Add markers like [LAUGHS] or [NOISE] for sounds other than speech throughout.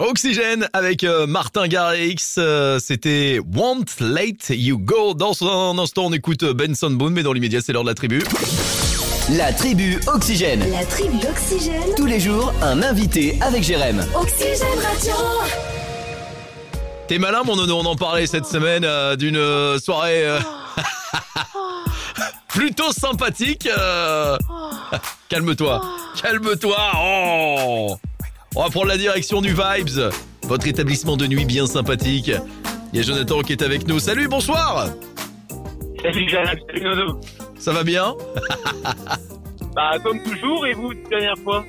Oxygène avec euh, Martin Garrix, euh, c'était Want Late You Go. Dans un instant, on écoute euh, Benson Boone, mais dans l'immédiat, c'est l'heure de la tribu. La tribu Oxygène. La tribu Oxygène. Tous les jours, un invité avec Jérém. Oxygène Radio. T'es malin, mon nono, on en parlait cette semaine euh, d'une euh, soirée euh, [LAUGHS] plutôt sympathique. euh. [LAUGHS] Calme-toi, calme-toi. Oh. On va prendre la direction du Vibes, votre établissement de nuit bien sympathique. Il y a Jonathan qui est avec nous. Salut, bonsoir. Salut Jeanne, salut Nono. Ça va bien? Bah comme toujours et vous dernière fois?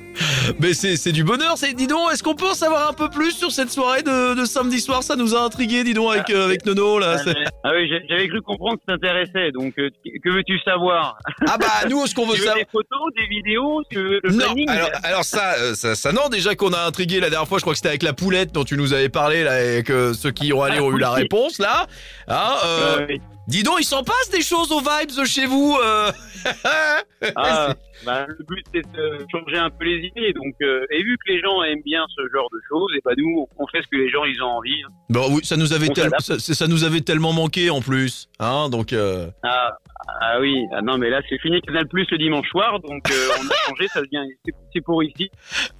Mais c'est c'est du bonheur. C'est dis donc, est-ce qu'on peut en savoir un peu plus sur cette soirée de, de samedi soir? Ça nous a intrigué, dis donc, avec euh, avec Nono là. c'est- Ah oui, j'avais cru comprendre que ça t'intéressait, donc euh, que veux-tu savoir? Ah bah nous, ce qu'on veut savoir. des photos, des vidéos, tu veux le Non, planning? alors, alors ça, euh, ça, ça, non, déjà qu'on a intrigué la dernière fois, je crois que c'était avec la poulette dont tu nous avais parlé, là, et que ceux qui y ont allé ont eu la réponse, là. Hein, euh, Euh, oui. dis donc, il s'en passe des choses aux vibes chez vous euh. Ah, [LAUGHS] bah, le but c'est de changer un peu les idées, donc euh, et vu que les gens aiment bien ce genre de choses, et bah nous on fait ce que les gens ils ont envie. hein. Bon, oui, ça nous avait tel- ça nous avait tellement manqué en plus, hein, donc. euh, Ah, ah oui, ah non mais là c'est fini Canal Plus le dimanche soir, donc euh, on a changé, ça devient c'est- c'est pour ici.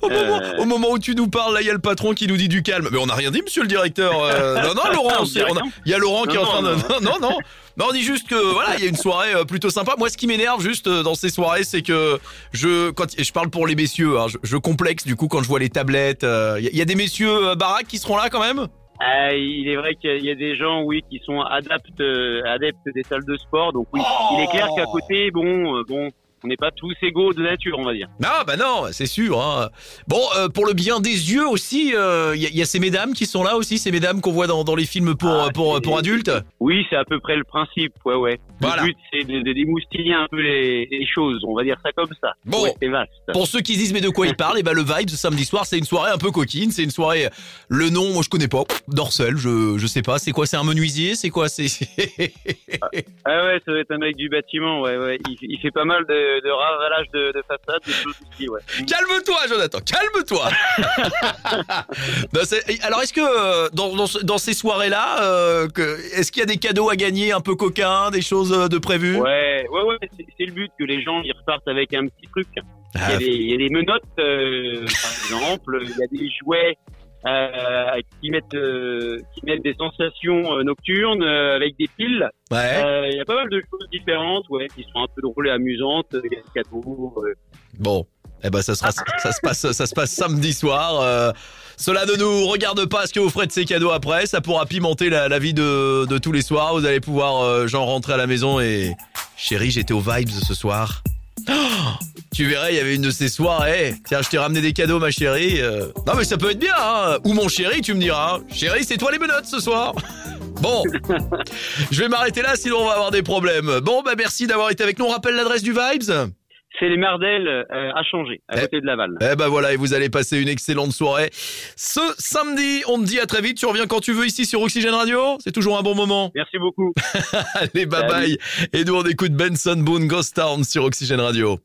Au, moment, Euh. au moment où tu nous parles, là, il y a le patron qui nous dit du calme. Mais on n'a rien dit, monsieur le directeur. euh, [LAUGHS] non, non, Laurent, il y a Laurent qui est en Non, train de. non, Non, non, non. Non, on dit juste que voilà, il y a une soirée euh, plutôt sympa. Moi, ce qui m'énerve juste euh, dans ces soirées, c'est que je, quand je parle pour les messieurs, hein, je, je complexe du coup quand je vois les tablettes. Il y, y a des messieurs baraques qui seront là quand même? Ah, il est vrai qu'il y a des gens, oui, qui sont adeptes, euh, adeptes des salles de sport. Donc oui, il est clair qu'à côté, bon, euh, bon, on n'est pas tous égaux de nature, on va dire. Non, bah non, c'est sûr. Hein. Bon, euh, pour le bien des yeux aussi, euh, il y, a- il y a ces mesdames qui sont là aussi, ces mesdames qu'on voit dans, dans les films pour Ah, pour pour adultes. Oui, c'est à peu près le principe, ouais, ouais. Voilà. Le but, c'est de, de démoustiller un peu les, les choses, on va dire ça comme ça. Bon. Ouais, c'est vaste. Pour ceux qui se disent mais de quoi il [LAUGHS] parle, et ben le vibe ce samedi soir c'est une soirée un peu coquine, c'est une soirée le nom moi je connais pas, Dorsel, je je sais pas, c'est quoi c'est un menuisier, c'est quoi c'est Ah ouais, ça doit être un mec du bâtiment, ouais, ouais. Il, il fait pas mal de, de ravalage de, de façade, aussi, ouais. Calme-toi Jonathan, calme-toi. [LAUGHS] C'est- alors est-ce que euh, dans, dans, ce- dans ces soirées là est-ce qu'il y a des cadeaux à gagner un peu coquins, des choses euh, de prévues? Ouais, ouais, ouais, c'est c'est le but que les gens ils repartent avec un petit truc. Il y Ah, a des, il y a des menottes, euh, par exemple. Il y a des jouets euh, qui mettent euh, qui mettent des sensations euh, nocturnes euh, avec des piles. ouais. Euh, Il y a pas mal de choses différentes, ouais, qui sont un peu drôles et amusantes. Il y a des cadeaux. euh. Bon, eh ben ça sera ça se passe ça se passe samedi soir. euh, cela ne nous regarde pas ce que vous ferez de ces cadeaux après? Ça pourra pimenter la, la vie de, de tous les soirs. Vous allez pouvoir euh, genre rentrer à la maison et chérie j'étais aux vibes ce soir. Tu verrais il y avait une de ces soirées. Tiens je t'ai ramené des cadeaux ma chérie. euh. Non mais ça peut être bien. Hein. Ou mon chéri tu me diras. Chérie c'est toi les menottes ce soir. [LAUGHS] Bon, [LAUGHS] je vais m'arrêter là sinon on va avoir des problèmes. Bon bah merci d'avoir été avec nous. On rappelle l'adresse du vibes. C'est les Mardelles euh, à changer, à Eh. côté de Laval. Eh ben voilà, et vous allez passer une excellente soirée. Ce samedi, on te dit à très vite. Tu reviens quand tu veux ici sur Oxygène Radio. C'est toujours un bon moment. Merci beaucoup. [LAUGHS] Allez, bye bye. Et nous, on écoute Benson Boone Ghost Town sur Oxygène Radio.